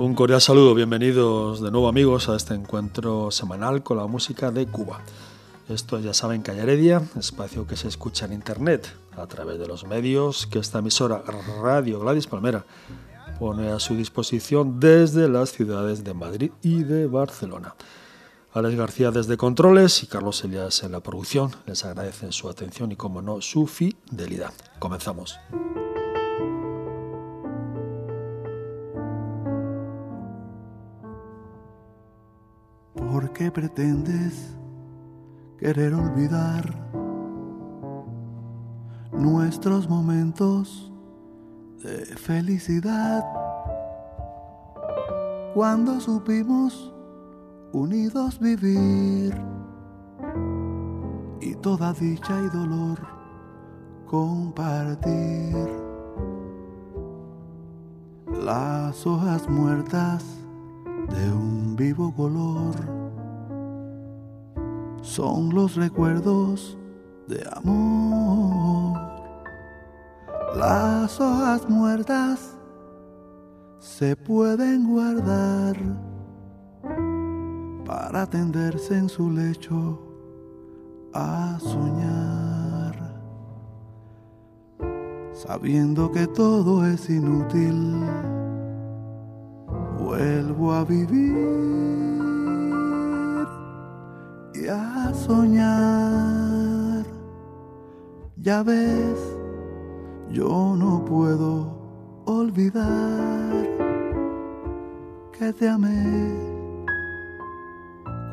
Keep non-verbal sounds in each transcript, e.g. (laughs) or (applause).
Un cordial saludo, bienvenidos de nuevo amigos a este encuentro semanal con la música de Cuba. Esto ya saben Calle Heredia, espacio que se escucha en internet a través de los medios que esta emisora Radio Gladys Palmera pone a su disposición desde las ciudades de Madrid y de Barcelona. Alex García desde Controles y Carlos Elias en la producción les agradecen su atención y, como no, su fidelidad. Comenzamos. ¿Por qué pretendes querer olvidar nuestros momentos de felicidad cuando supimos unidos vivir y toda dicha y dolor compartir. Las hojas muertas de un vivo color son los recuerdos de amor. Las hojas muertas se pueden guardar para tenderse en su lecho a soñar, sabiendo que todo es inútil, vuelvo a vivir y a soñar. Ya ves, yo no puedo olvidar que te amé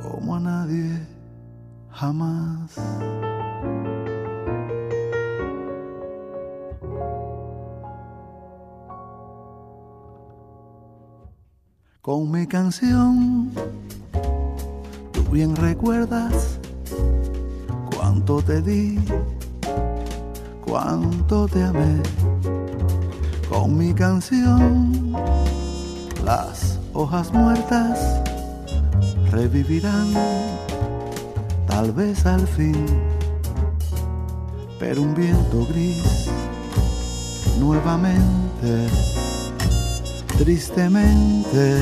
como a nadie jamás. Con mi canción, tú bien recuerdas cuánto te di, cuánto te amé. Con mi canción, las hojas muertas revivirán, tal vez al fin, pero un viento gris nuevamente, tristemente,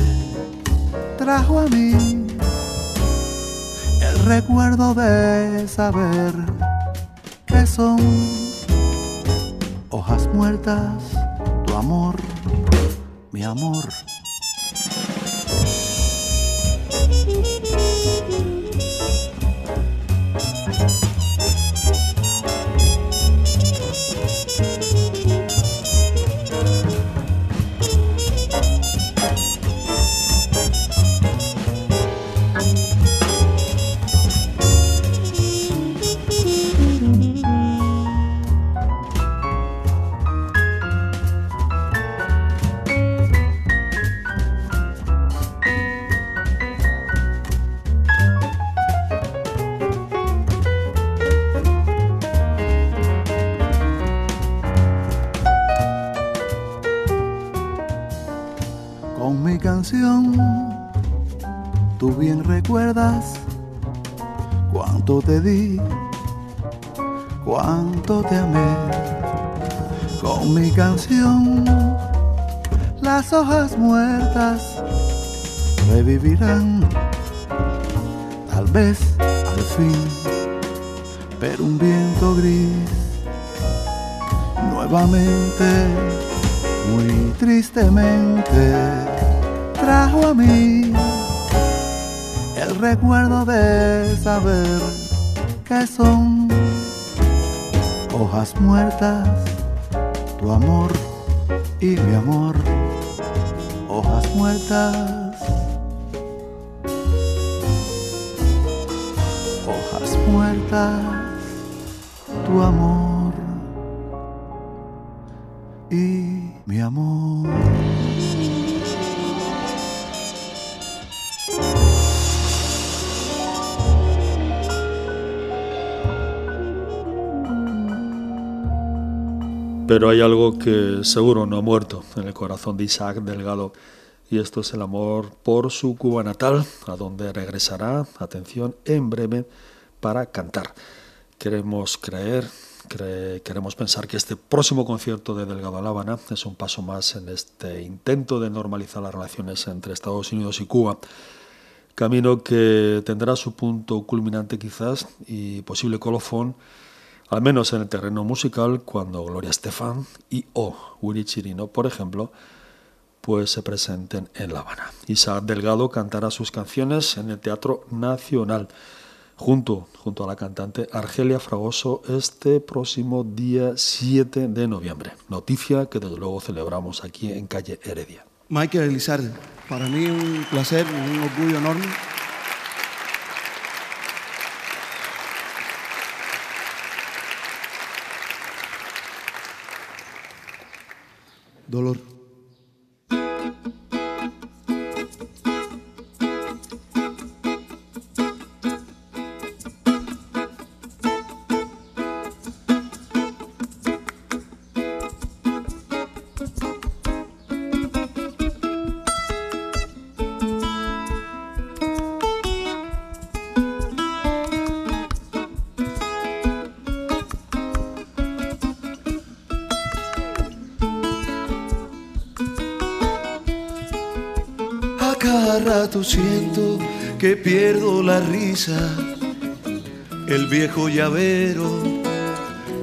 trajo a mí el recuerdo de saber que son hojas muertas, tu amor, mi amor. Recuerdo de saber que son hojas muertas, tu amor y mi amor, hojas muertas, hojas muertas, tu amor y mi amor. Pero hay algo que seguro no ha muerto en el corazón de Isaac Delgado y esto es el amor por su Cuba natal, a donde regresará, atención, en breve para cantar. Queremos creer queremos pensar que este próximo concierto de Delgado Habana es un paso más en este intento de normalizar las relaciones entre Estados Unidos y Cuba. Camino que tendrá su punto culminante quizás y posible colofón, al menos en el terreno musical, cuando Gloria Estefan y o Willy Chirino, por ejemplo, pues se presenten en La Habana. Isaac Delgado cantará sus canciones en el Teatro Nacional junto, junto a la cantante Argelia Fragoso este próximo día 7 de noviembre. Noticia que desde luego celebramos aquí en calle Heredia. Michael Elizarde, para mí un placer, un orgullo enorme. Dolor. Siento que pierdo la risa. El viejo llavero,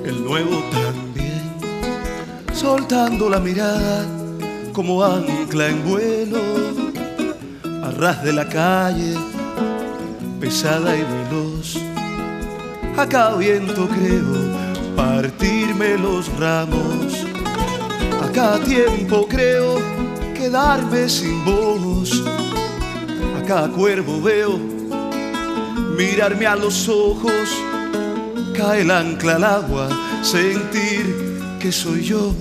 el nuevo también. Soltando la mirada como ancla en vuelo. A ras de la calle, pesada y veloz. A cada viento creo partirme los ramos. A cada tiempo creo quedarme sin voz cada cuervo veo mirarme a los ojos, cae el ancla al agua, sentir que soy yo,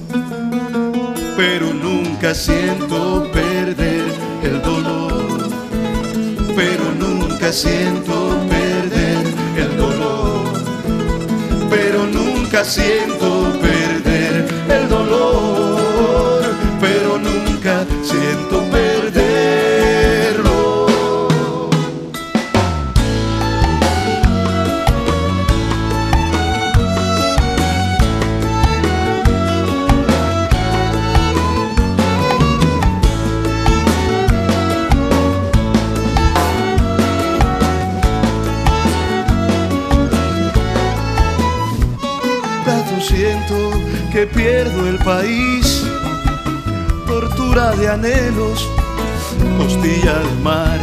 pero nunca siento perder el dolor, pero nunca siento perder el dolor, pero nunca siento pierdo el país, tortura de anhelos, costilla al mar.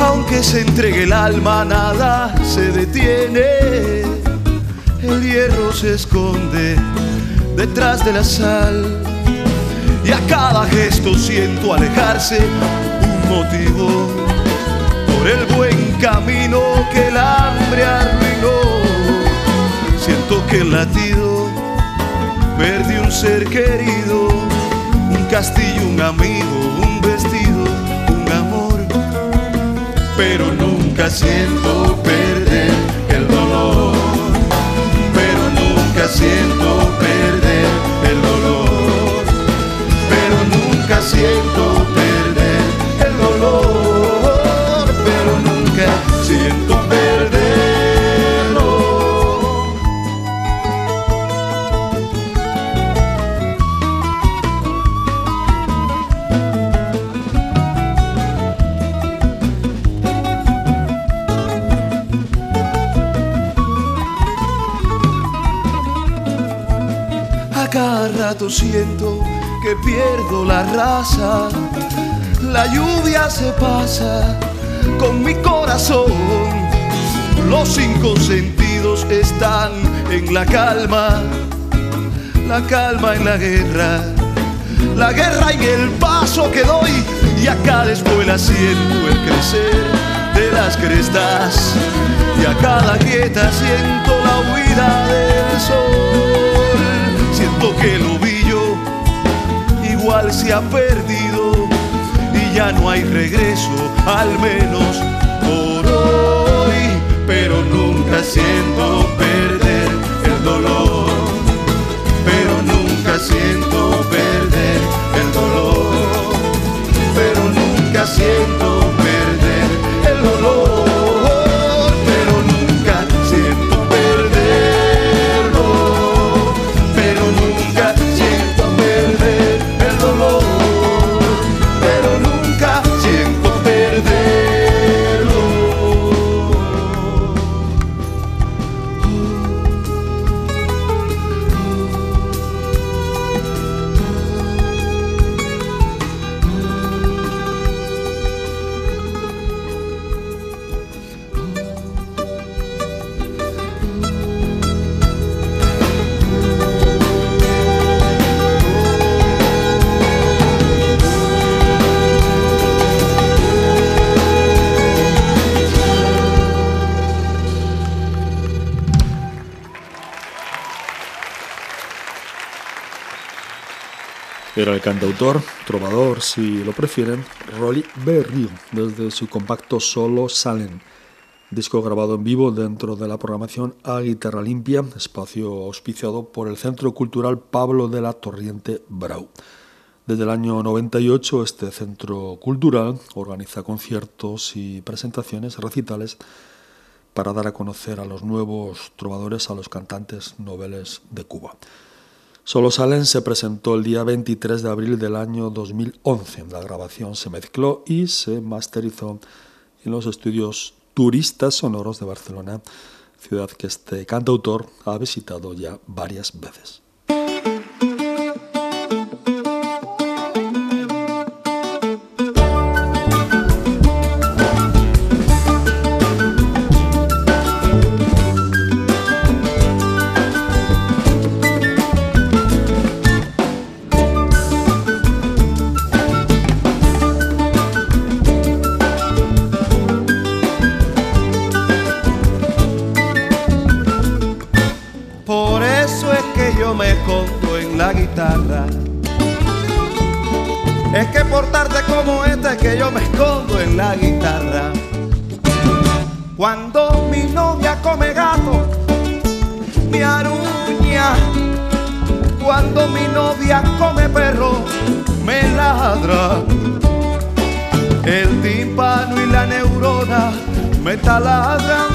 Aunque se entregue el alma, nada se detiene. El hierro se esconde detrás de la sal. Y a cada gesto siento alejarse un motivo por el buen camino que el hambre arruinó. Siento que el latido Perdí un ser querido, un castillo, un amigo, un vestido, un amor. Pero nunca siento perder pierdo la raza. La lluvia se pasa con mi corazón. Los cinco sentidos están en la calma. La calma en la guerra. La guerra en el paso que doy. Y a cada escuela siento el crecer de las crestas. Y a cada quieta siento la huida del sol. Siento que lo igual se ha perdido y ya no hay regreso, al menos por hoy, pero nunca siento perder el dolor, pero nunca siento perder el dolor, pero nunca siento perder Era el cantautor, trovador, si lo prefieren, Rolly Berrio, desde su compacto Solo Salen, disco grabado en vivo dentro de la programación A Guitarra Limpia, espacio auspiciado por el Centro Cultural Pablo de la Torriente Brau. Desde el año 98 este centro cultural organiza conciertos y presentaciones recitales para dar a conocer a los nuevos trovadores, a los cantantes noveles de Cuba. Solo Salen se presentó el día 23 de abril del año 2011. La grabación se mezcló y se masterizó en los estudios Turistas Sonoros de Barcelona, ciudad que este cantautor ha visitado ya varias veces. Es que por tarde como esta es que yo me escondo en la guitarra. Cuando mi novia come gato, me aruña. Cuando mi novia come perro, me ladra. El tímpano y la neurona me taladran.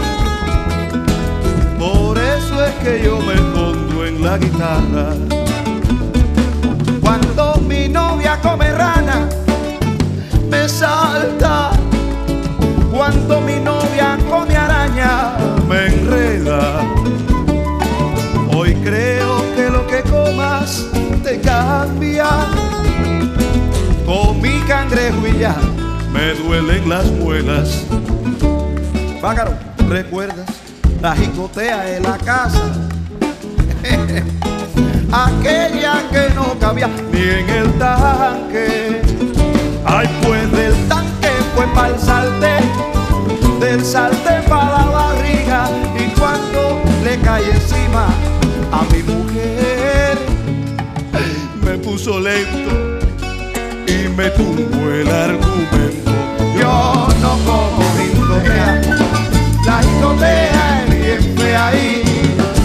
Por eso es que yo me escondo en la guitarra. Con mi cangrejo y ya me duelen las muelas. Pájaro, ¿recuerdas la jicotea de la casa? (laughs) aquella que no cabía ni en el tanque. Ay, pues del tanque fue para el salte, del salte para la barriga y cuando le cae encima a mi mujer, puso lento y me tumbó el argumento. Yo no como discotea, la discotea es bien fea ahí,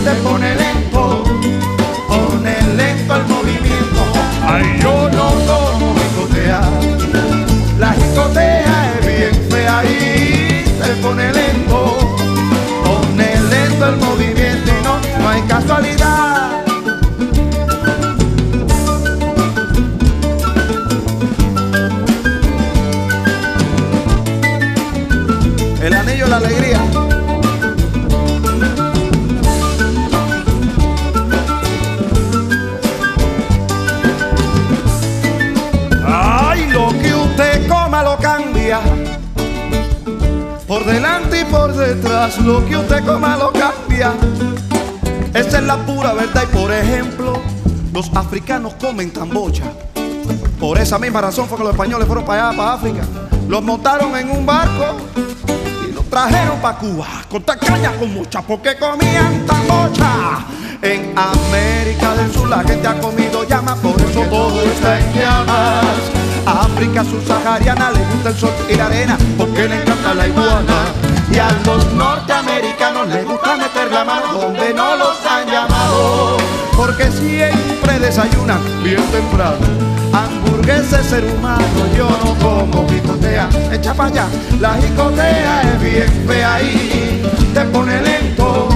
te pone lento el movimiento. Ay, yo detrás, lo que usted coma lo cambia. Esa es la pura verdad y por ejemplo, los africanos comen tambocha. Por esa misma razón fue que los españoles fueron para allá, para África. Los montaron en un barco y los trajeron para Cuba. Con tacaña con mucha, porque comían tambocha. En América del Sur la gente ha comido llama, por eso todo está en llamas. África subsahariana le gusta el sol y la arena porque le encanta la iguana. Y a los norteamericanos les gusta meter la mano donde no los han llamado. Porque siempre desayunan bien temprano. Hamburguesa es ser humano, yo no como jicotea. Echa para allá, la jicotea es bien fea y te pone lento.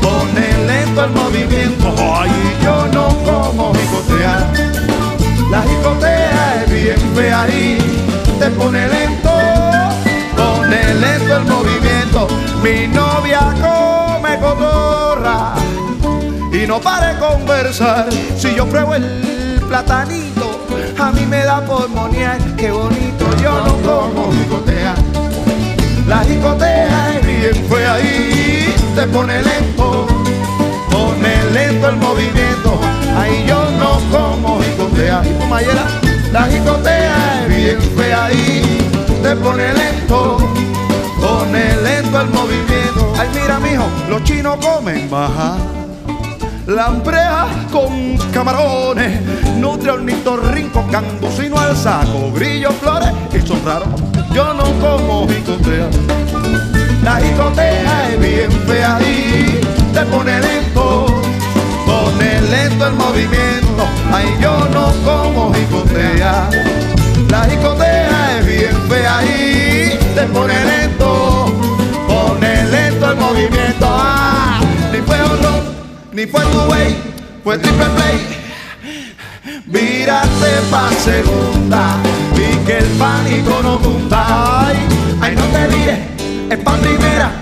Pone lento el movimiento, ay, yo no como jicotea. La jicotea es bien fea y te pone lento, lento el movimiento. Mi novia come cotorra y no para de conversar. Si yo pruebo el platanito, a mí me da por monear. Qué bonito, yo no como jicotea. La jicotea es bien fea y te pone lento, pone lento el movimiento. Ahí yo no como jicotea. Y la jicotea es bien fea y te pone lento, pone lento el movimiento. Ay, mira, mijo, los chinos comen baja. Lambrea con camarones, nutre ornitorrinco, sino al saco, grillo, flores y son raros. Yo no como jicotea, la jicotea es bien fea y te pone lento, pone lento el movimiento. Ay, yo no como jicotea, la jicotea es bien y te pone lento, pone lento el movimiento. Ah, ni fue ni fue tu way, fue triple play. Mírate pa' segunda, vi que el pánico no junta. Ay, ay, no te mires, es pa' primera,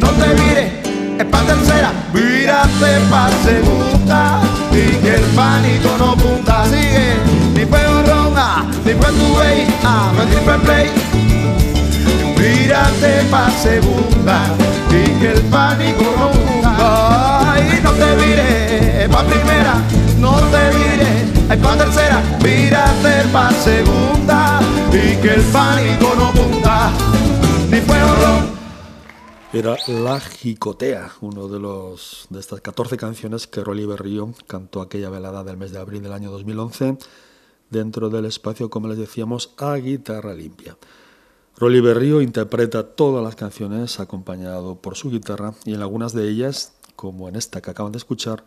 no te mires, es pa' tercera. Mírate pa' segunda, vi que el pánico no punta. Sigue, ni fue ronda, ni fue tu way, ah, fue triple play. Mírate pa' segunda, vi que el pánico no punta no te vire pa' primera, no te vire pa' tercera, mírate pa' segunda y que el pánico no punta ni fue horror. Era La Jicotea, uno de los de estas 14 canciones que Rolly Berrío cantó aquella velada del mes de abril del año 2011 dentro del espacio, como les decíamos, a guitarra limpia. Rolly Berrío interpreta todas las canciones acompañado por su guitarra y en algunas de ellas como en esta que acaban de escuchar,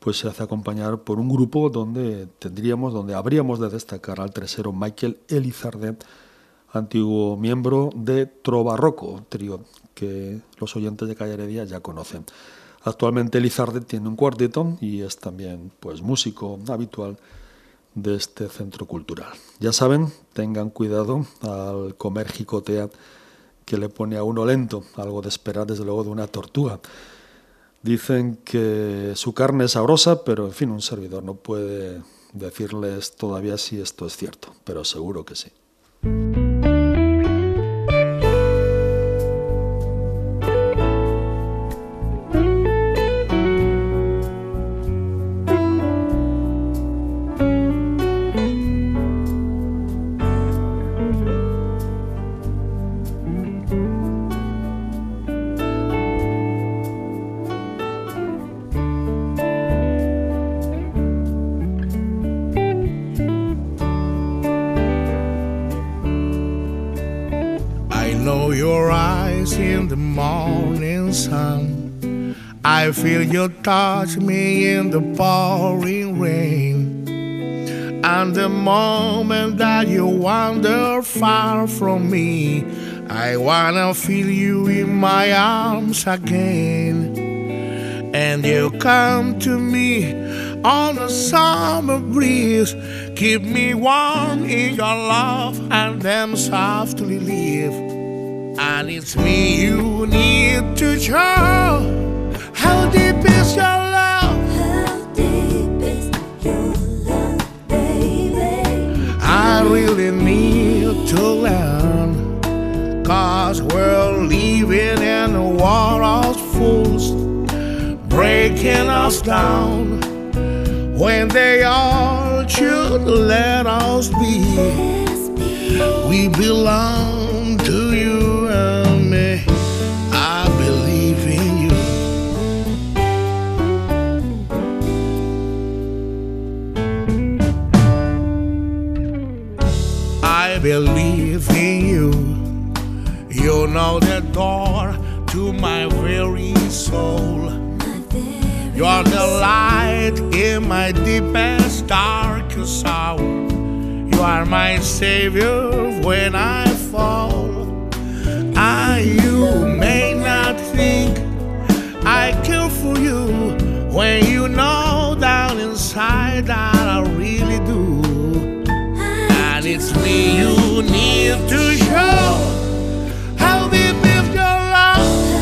pues se hace acompañar por un grupo donde tendríamos, donde habríamos de destacar al tresero Michael Elizarde, antiguo miembro de Trobarroco, trío que los oyentes de Calle Heredia ya conocen. Actualmente Elizarde tiene un cuarteto y es también pues músico habitual de este centro cultural. Ya saben, tengan cuidado al comer jicotea que le pone a uno lento, algo de esperar desde luego de una tortuga. Dicen que su carne es sabrosa, pero en fin, un servidor no puede decirles todavía si esto es cierto, pero seguro que sí. You touch me in the pouring rain. And the moment that you wander far from me, I wanna feel you in my arms again. And you come to me on a summer breeze, keep me warm in your love, and then softly leave. And it's me you need to show. How deep is your love? How deep is your love, baby? I really need to learn. Cause we're living in a war of fools, breaking us down when they all should let us be. We belong believe in you. You know the door to my very soul. You are the light in my deepest, darkest hour. You are my savior when I fall. I, you may not think I care for you when you know down inside I it's me you need to show. How deep is your love?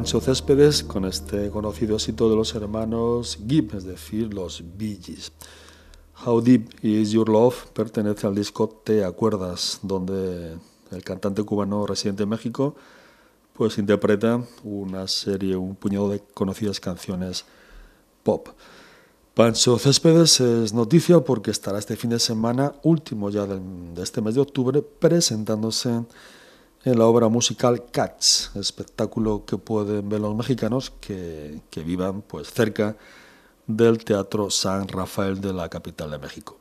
Pancho Céspedes con este conocido éxito de los hermanos Gibb, es decir, los Bee. How Deep Is Your Love pertenece al disco Te Acuerdas, donde el cantante cubano residente en México pues interpreta una serie, un puñado de conocidas canciones pop. Pancho Céspedes es noticia porque estará este fin de semana, último ya de este mes de octubre, presentándose en la obra musical Cats, espectáculo que pueden ver los mexicanos que, que vivan pues cerca del Teatro San Rafael de la capital de México.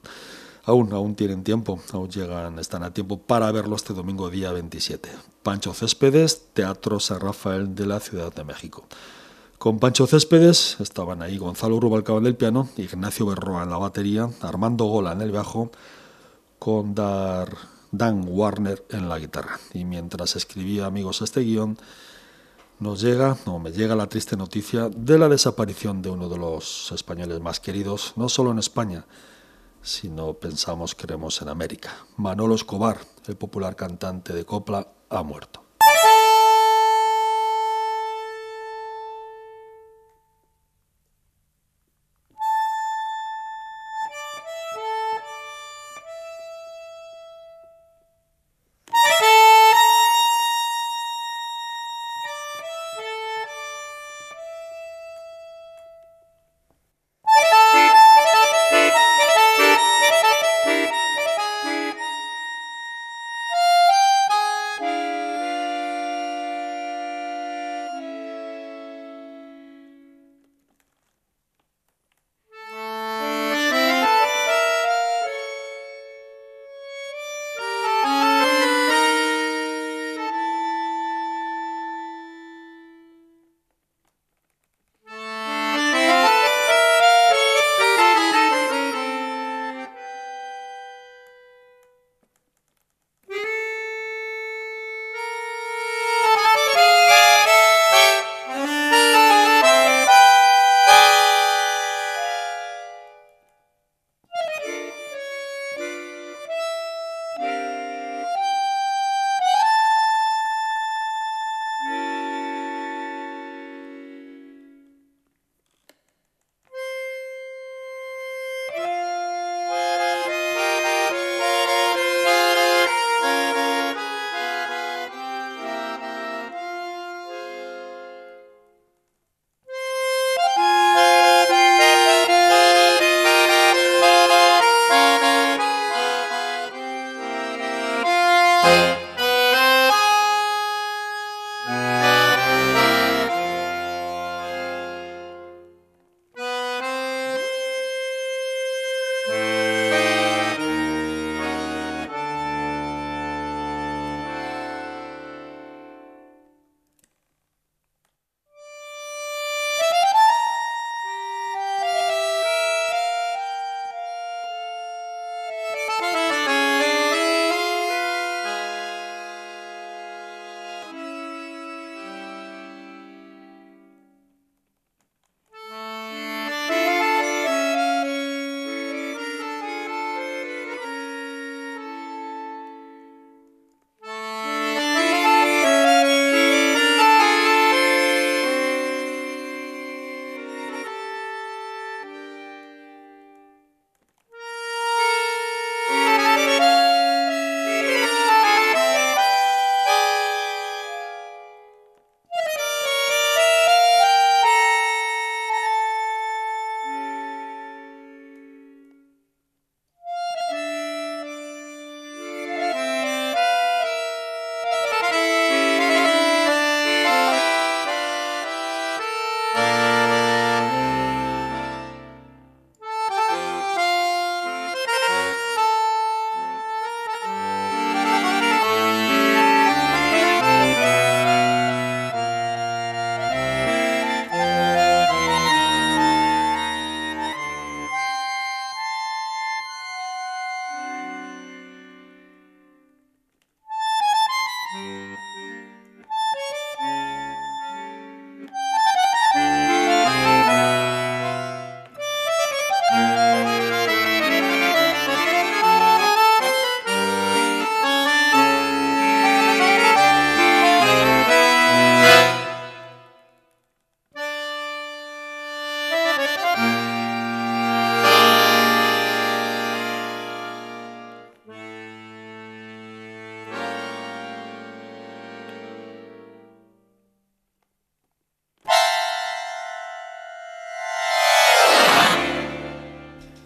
Aún, aún tienen tiempo, aún llegan, están a tiempo para verlo este domingo día 27. Pancho Céspedes, Teatro San Rafael de la Ciudad de México. Con Pancho Céspedes estaban ahí Gonzalo Rubalcaba en el piano, Ignacio Berroa en la batería, Armando Gola en el bajo, con Dar- Dan Warner en la guitarra. Y mientras escribía amigos este guion, nos llega, o me llega la triste noticia de la desaparición de uno de los españoles más queridos, no solo en España, sino pensamos, creemos en América. Manolo Escobar, el popular cantante de copla, ha muerto.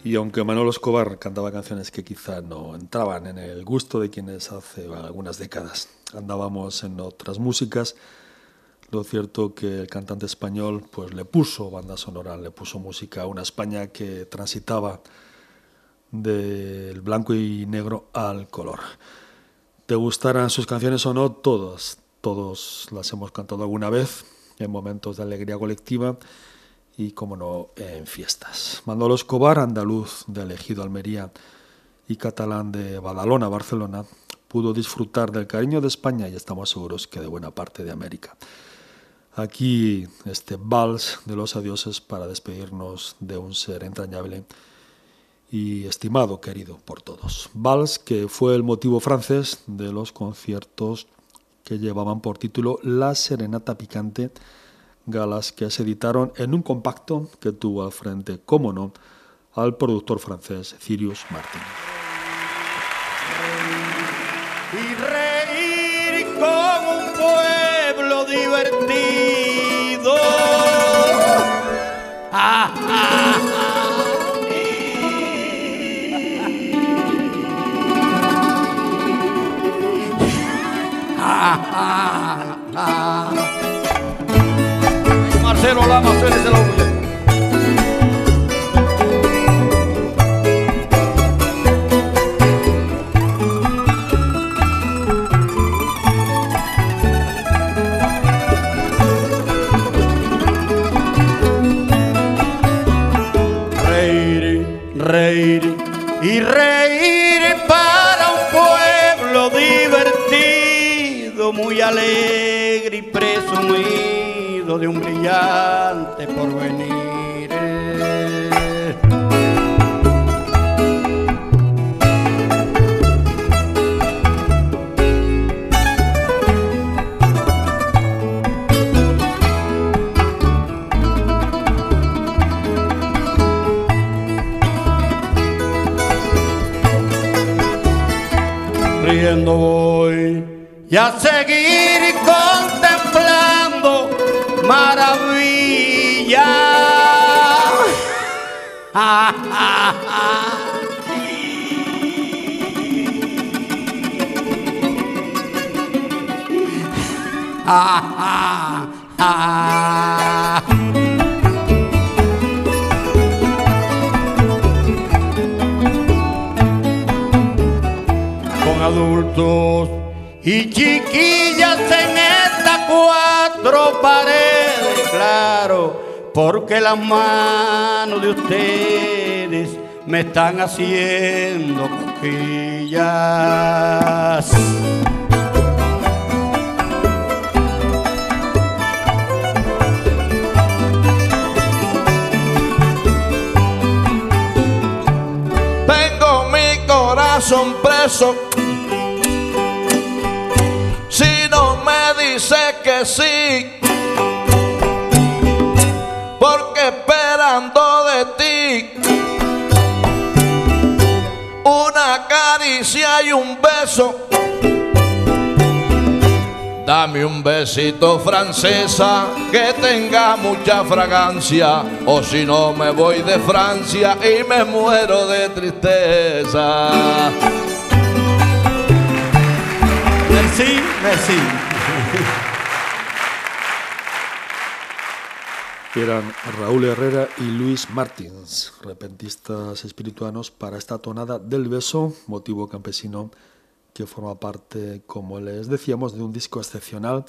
Y aunque Manolo Escobar cantaba canciones que quizá no entraban en el gusto de quienes hace algunas décadas andábamos en otras músicas, lo cierto que el cantante español pues le puso banda sonora, le puso música a una España que transitaba del blanco y negro al color. Te gustaran sus canciones o no, todas, todos las hemos cantado alguna vez en momentos de alegría colectiva y, como no, en fiestas. Manolo Escobar, andaluz de Elegido Almería y catalán de Badalona, Barcelona, pudo disfrutar del cariño de España y estamos seguros que de buena parte de América. Aquí este vals de los adioses para despedirnos de un ser entrañable y estimado, querido por todos. Vals que fue el motivo francés de los conciertos que llevaban por título La Serenata Picante, galas que se editaron en un compacto que tuvo al frente, como no, al productor francés Cirius Martin. y reír como un pueblo divertido. Ah, ah, ah. Ah, ah, ah. Serolama, Ferezelão. Brillante porvenir. riendo voy y a seguir contemplando maravilla. Ah, ah, ah. Ah, ah, ah. con adultos y chiquillas en cuatro paredes, claro, porque las manos de ustedes me están haciendo cosquillas. Tengo mi corazón preso. Sí, porque esperando de ti una caricia y un beso. Dame un besito francesa que tenga mucha fragancia o si no me voy de Francia y me muero de tristeza. Merci, merci. Eran Raúl Herrera y Luis Martins, repentistas espirituanos para esta tonada del beso, motivo campesino que forma parte, como les decíamos, de un disco excepcional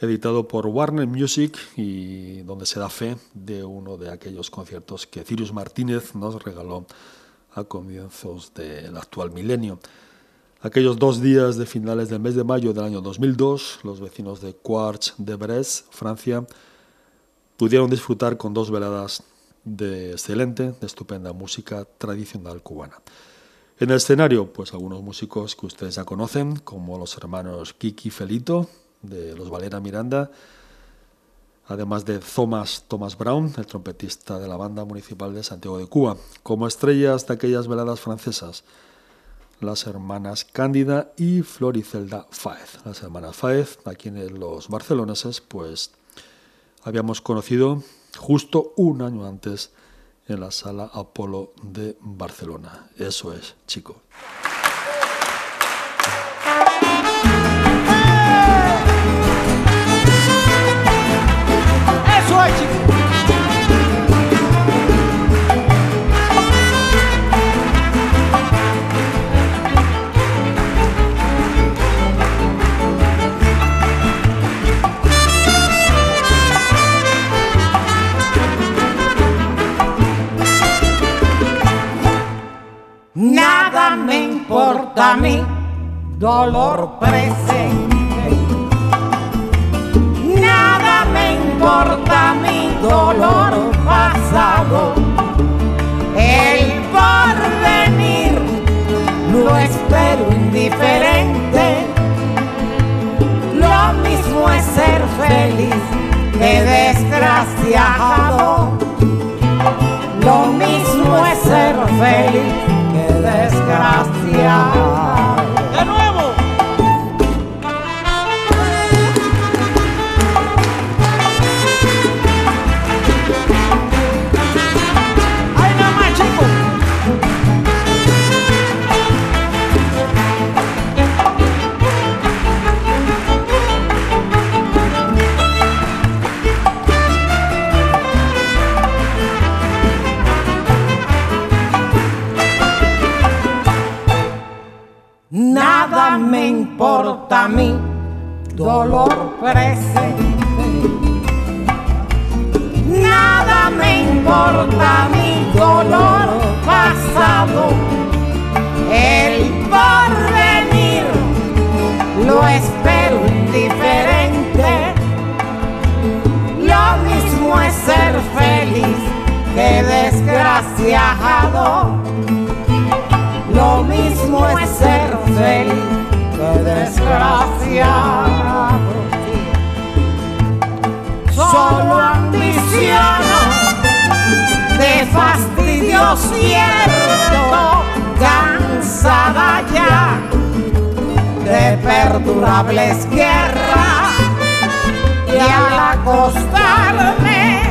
editado por Warner Music y donde se da fe de uno de aquellos conciertos que Cirius Martínez nos regaló a comienzos del actual milenio. Aquellos dos días de finales del mes de mayo del año 2002, los vecinos de Quartz de Brest, Francia, pudieron disfrutar con dos veladas de excelente, de estupenda música tradicional cubana. En el escenario, pues algunos músicos que ustedes ya conocen, como los hermanos Kiki Felito, de los Valera Miranda, además de Thomas, Thomas Brown, el trompetista de la banda municipal de Santiago de Cuba, como estrellas de aquellas veladas francesas, las hermanas Cándida y Floricelda Faez. Las hermanas Faez, a quienes los barceloneses pues habíamos conocido justo un año antes en la sala Apolo de Barcelona. Eso es, chico. Importa mí, dolor presente. Nada me importa mí, dolor pasado. El porvenir lo espero indiferente. Lo mismo es ser feliz que desgraciado. Lo mismo es ser feliz que Nada me importa a mí, dolor presente. Nada me importa a mí, dolor pasado. El porvenir lo espero indiferente. Lo mismo es ser feliz que desgraciado. Lo mismo es ser feliz que desgraciado. Solo ambiciono de fastidio cierto, cansada ya de perdurables guerras y al acostarme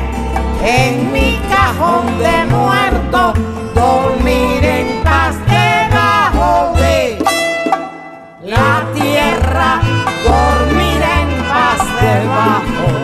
en mi cajón de muerto, dormir en paz paz debajo de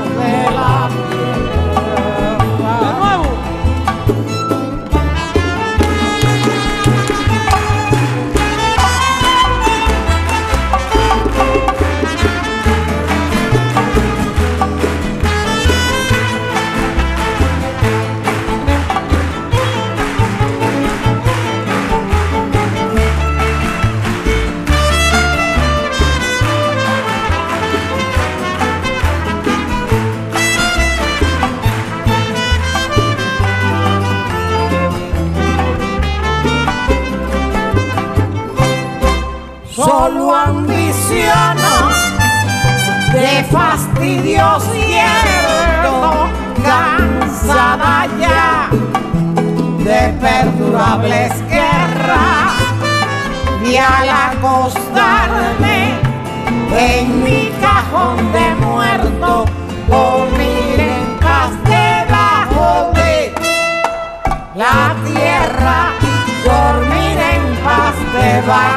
de fastidios cierto, cansada ya de perdurables guerras. Y al acostarme en mi cajón de muerto, dormir en paz debajo de la tierra, dormir en paz debajo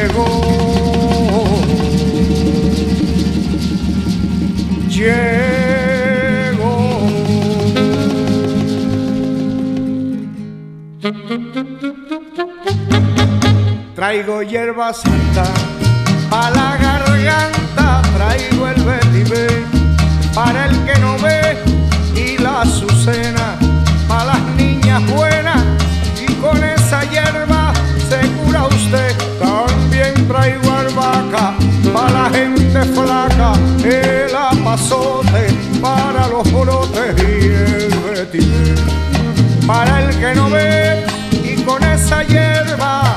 yerberito llegó. Traigo hierba santa pa' la garganta, traigo el vetiver para el que no ve y la azucena pa' las niñas buena y con esa hierba se cura usted. Traigo albahaca para la gente flaca, el apazote para los brotes y el vetiver para el que no ve y con esa hierba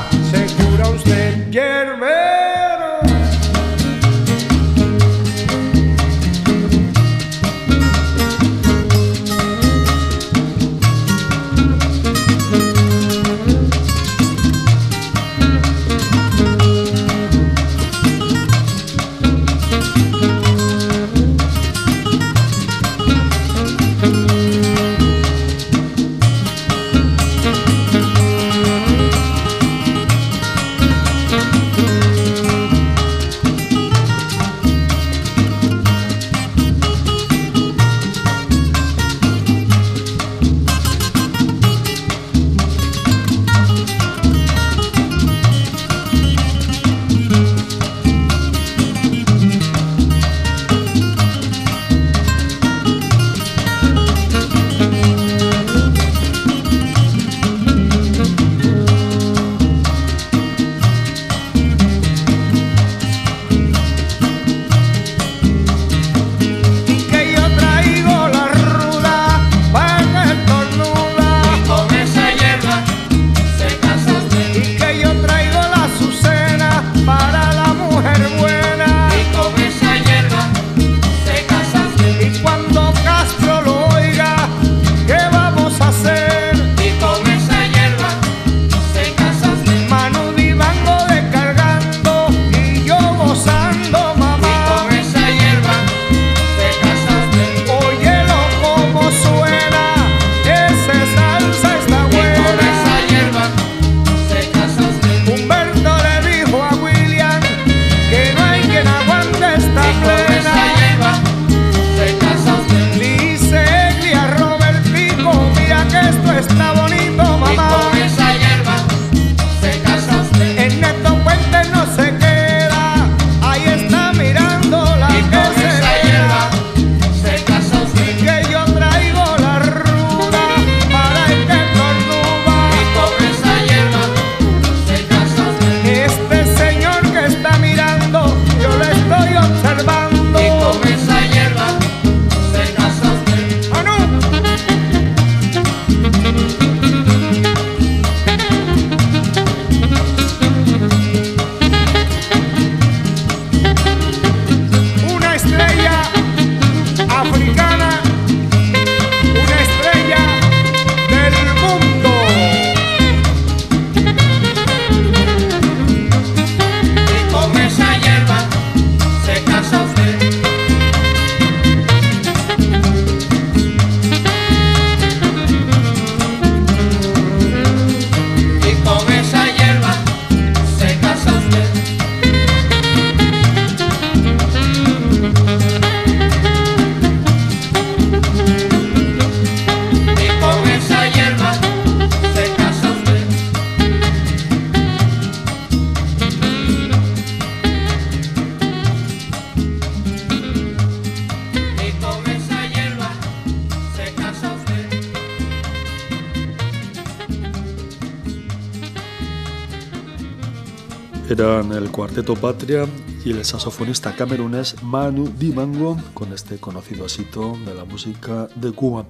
Cuarteto Patria y el saxofonista camerunés Manu Dibango con este conocido asito de la música de Cuba.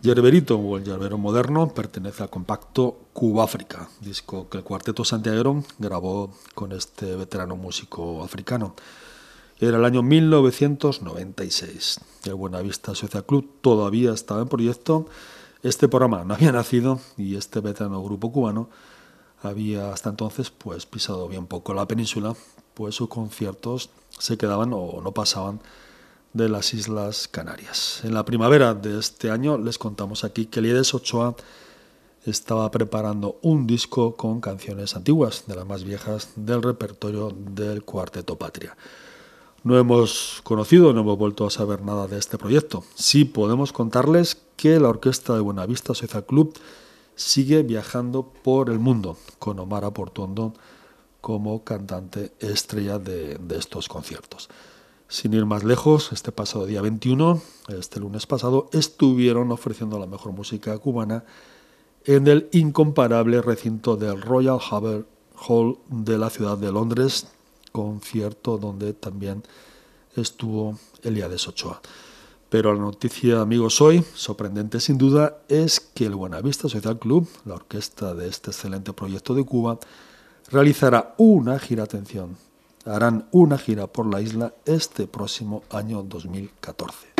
Yerberito o el Yerbero moderno pertenece al compacto Cuba-África, disco que el Cuarteto Santiaguero grabó con este veterano músico africano. Era el año 1996. El Buenavista Social Club todavía estaba en proyecto. Este programa no había nacido y este veterano grupo cubano había hasta entonces pues pisado bien poco la península, pues sus conciertos se quedaban o no pasaban de las Islas Canarias. En la primavera de este año les contamos aquí que Liedes Ochoa estaba preparando un disco con canciones antiguas, de las más viejas del repertorio del Cuarteto Patria. No hemos conocido, no hemos vuelto a saber nada de este proyecto. Sí podemos contarles que la orquesta de Buenavista Social Club sigue viajando por el mundo, con Omar Portondo como cantante estrella de, estos conciertos. Sin ir más lejos, este pasado día 21, este lunes pasado, estuvieron ofreciendo la mejor música cubana en el incomparable recinto del Royal Albert Hall de la ciudad de Londres, concierto donde también estuvo Eliades Ochoa. Pero la noticia, amigos, hoy, sorprendente sin duda, es que el Buenavista Social Club, la orquesta de este excelente proyecto de Cuba, realizará una gira, atención, harán una gira por la isla este próximo año 2014.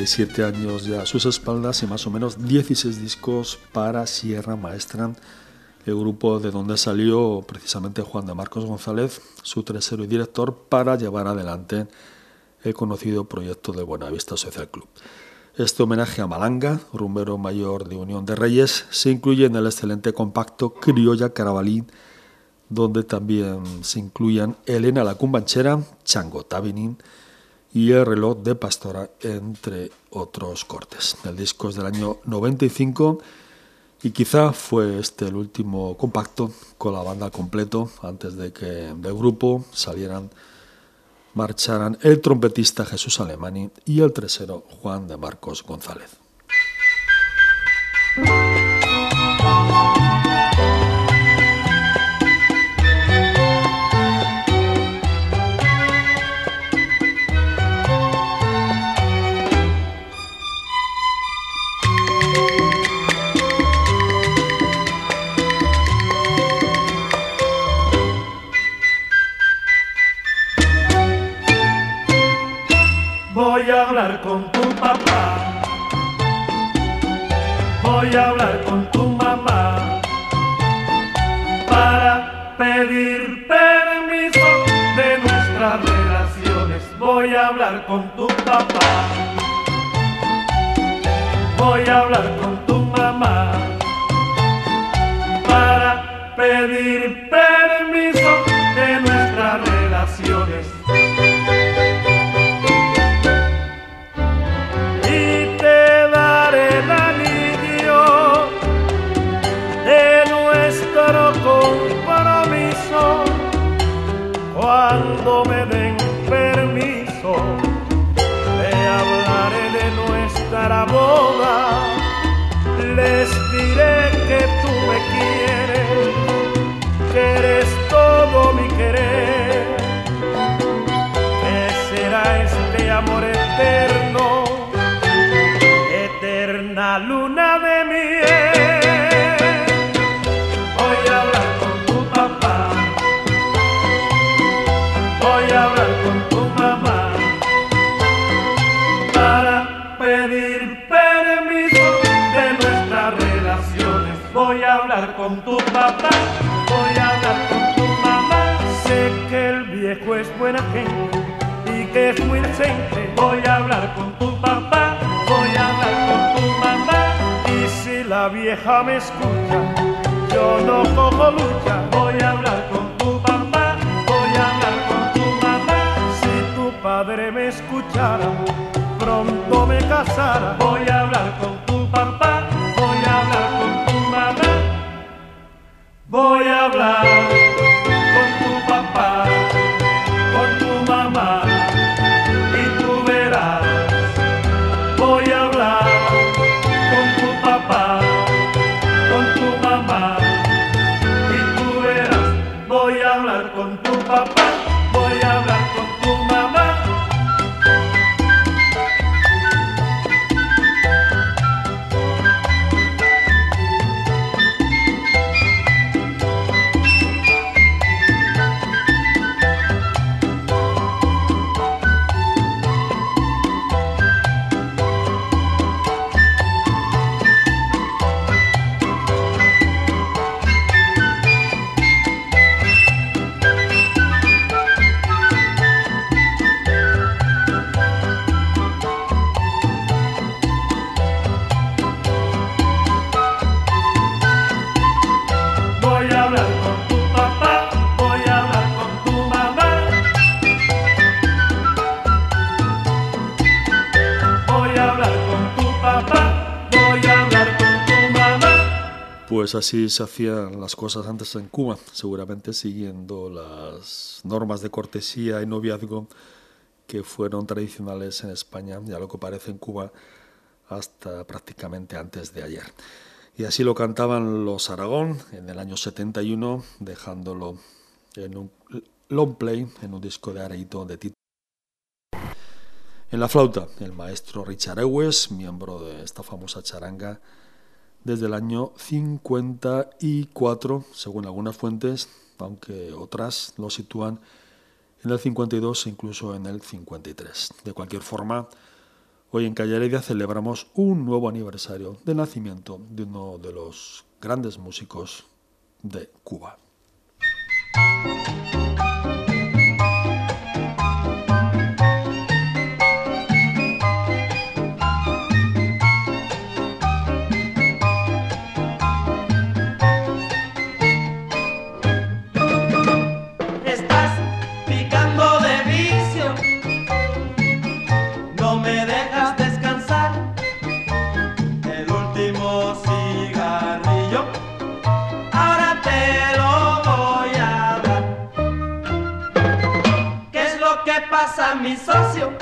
37 años ya a sus espaldas y más o menos 16 discos para Sierra Maestra, el grupo de donde salió precisamente Juan de Marcos González, su tercero y director, para llevar adelante el conocido proyecto de Buenavista Social Club. Este homenaje a Malanga, rumbero mayor de Unión de Reyes, se incluye en el excelente compacto Criolla Carabalí, donde también se incluyan Elena la Cumbanchera, Chango Tabinín y El reloj de Pastora, entre otros cortes. El disco es del año 95 y quizá fue este el último compacto con la banda completo antes de que del grupo salieran marcharan el trompetista Jesús Alemani y el tresero Juan de Marcos González. Voy a hablar con tu mamá para pedir permiso de nuestras relaciones. Voy a hablar con tu papá. Voy a hablar con tu mamá para pedir permiso buena gente y que es muy decente. Voy a hablar con tu papá, voy a hablar con tu mamá. Y si la vieja me escucha, yo no cojo lucha. Voy a hablar con tu papá, voy a hablar con tu mamá. Si tu padre me escuchara, pronto me casara. Voy a hablar con Pues así se hacían las cosas antes en Cuba, seguramente siguiendo las normas de cortesía y noviazgo que fueron tradicionales en España y a lo que parece en Cuba hasta prácticamente antes de ayer. Y así lo cantaban los Aragón en el año 71, dejándolo en un long play, en un disco de Areito de Tito. En la flauta, el maestro Richard Ewes, miembro de esta famosa charanga, desde el año 54, según algunas fuentes, aunque otras lo sitúan en el 52 e incluso en el 53. De cualquier forma, hoy en Calle Heredia celebramos un nuevo aniversario del nacimiento de uno de los grandes músicos de Cuba. Pasa, mi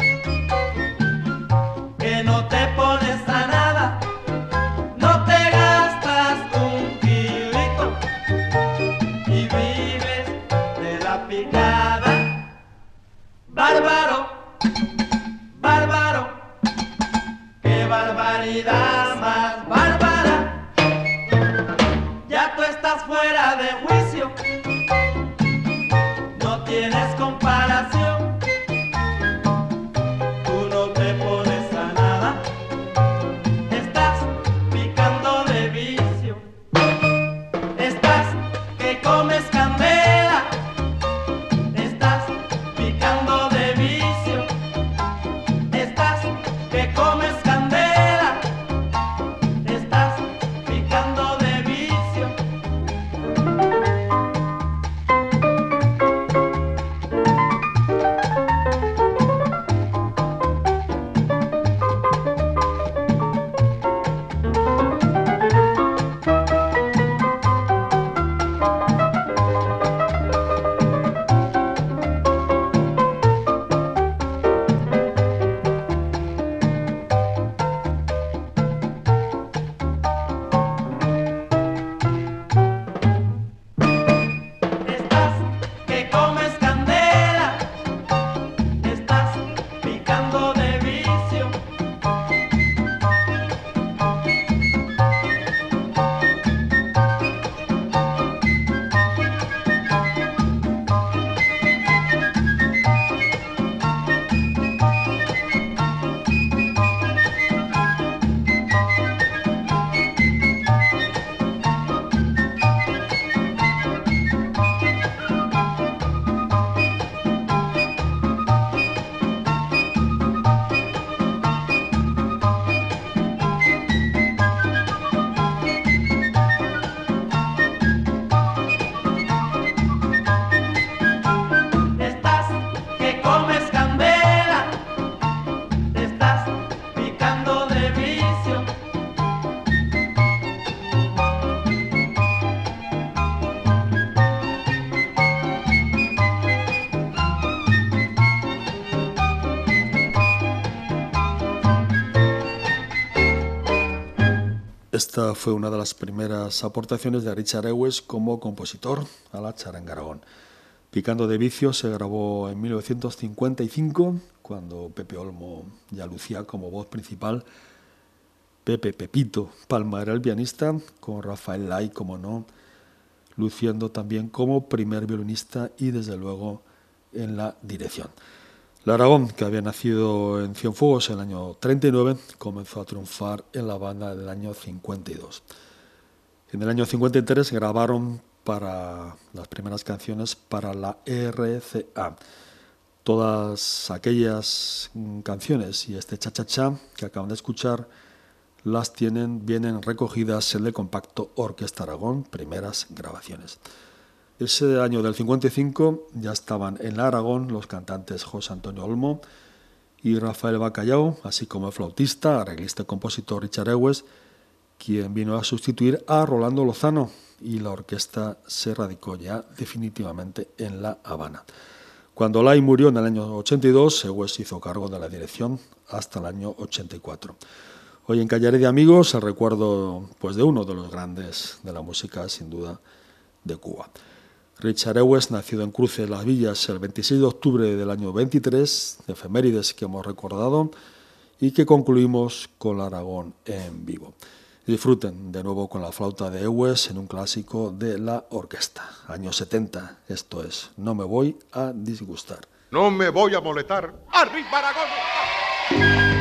fue una de las primeras aportaciones de Richard Ewes como compositor a la charanga Aragón. Picando de vicio se grabó en 1955, cuando Pepe Olmo ya lucía como voz principal. Pepe Pepito Palma era el pianista, con Rafael Lai, como no, luciendo también como primer violinista y desde luego en la dirección. La Aragón, que había nacido en Cienfuegos en el año 39, comenzó a triunfar en la banda del año 52. En el año 53 grabaron para las primeras canciones para la RCA. Todas aquellas canciones y este cha-cha-cha que acaban de escuchar las tienen, vienen recogidas en el compacto Orquesta Aragón, primeras grabaciones. Ese año del 55 ya estaban en Aragón los cantantes José Antonio Olmo y Rafael Bacallao, así como el flautista, arreglista y compositor Richard Ewes, quien vino a sustituir a Rolando Lozano y la orquesta se radicó ya definitivamente en La Habana. Cuando Lai murió en el año 82, Ewes hizo cargo de la dirección hasta el año 84. Hoy en Callaré de Amigos el recuerdo pues, de uno de los grandes de la música, sin duda, de Cuba. Richard Ewes, nacido en Cruce de las Villas el 26 de octubre del año 23, de efemérides que hemos recordado, y que concluimos con Aragón en vivo. Disfruten de nuevo con la flauta de Ewes en un clásico de la orquesta, años 70. Esto es No me voy a disgustar. No me voy a molestar. ¡Arriba Aragón!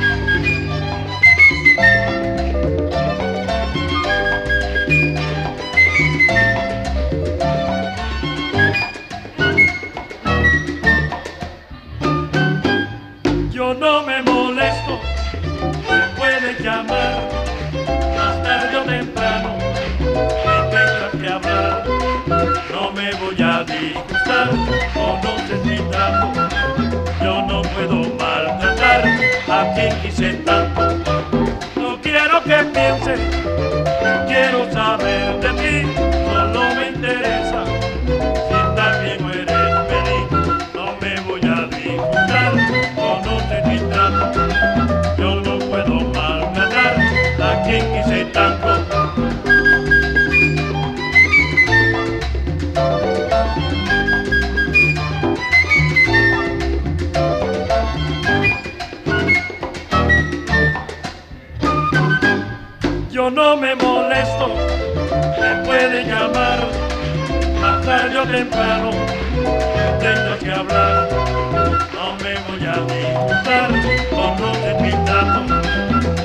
de ti, solo me interesa. Si también no eres feliz, no me voy a disgustar con un trato. Yo no puedo maltratar a quien quise tanto. Yo no me molesto temprano tendrás que hablar. No me voy a disgustar con los de mi trato.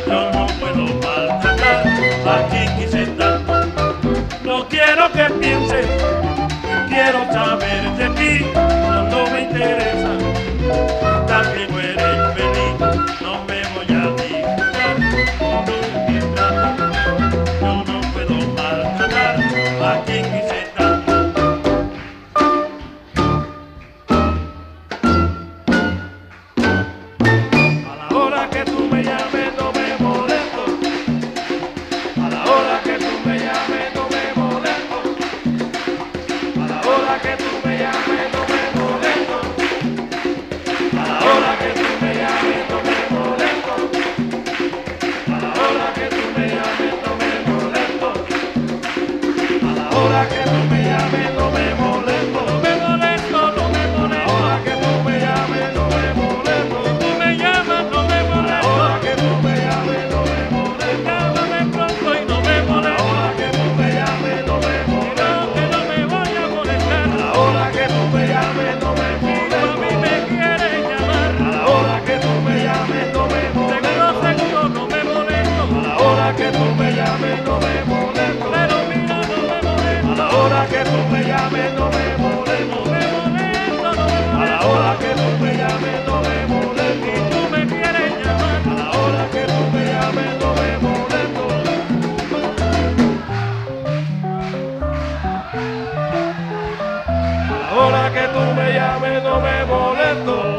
Yo no puedo maltratar a quien quise tanto. No quiero que pienses, quiero saber de ti, no, no me interesa. ahora que no me llame, no me voy. no me molesto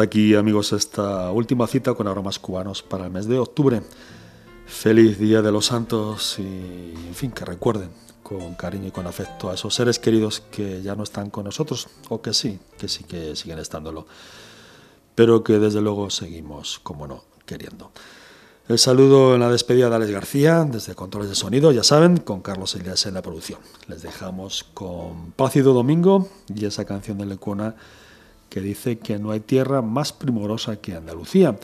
Hasta aquí, amigos, esta última cita con aromas cubanos para el mes de octubre. Feliz Día de los Santos y, en fin, que recuerden con cariño y con afecto a esos seres queridos que ya no están con nosotros, o que sí, que sí que siguen estándolo, pero que desde luego seguimos, como no, queriendo. El saludo en la despedida de Alex García, desde Controles de Sonido, ya saben, con Carlos Elias en la producción. Les dejamos con Plácido Domingo y esa canción de Lecuna que dice que no hay tierra más primorosa que Andalucía.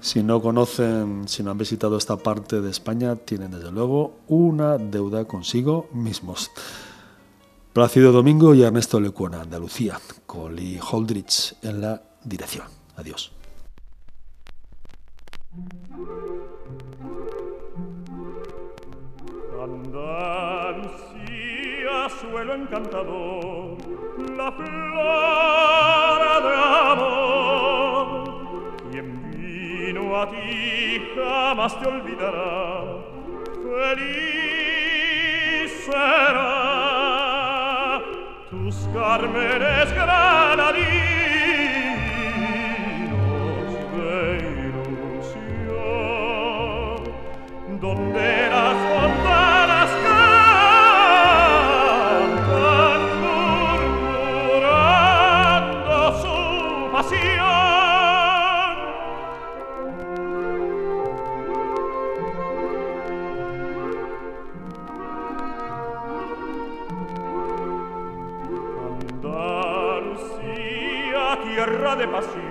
Si no conocen, si no han visitado esta parte de España, tienen desde luego una deuda consigo mismos. Plácido Domingo y Ernesto Lecuona, Andalucía, con Lee Holdridge en la dirección. Adiós. Andalucía, suelo encantador, la flora d'amor y en vino a ti jamás te olvidará feliz será tus cármenes granadinos de ilusión donde las tierra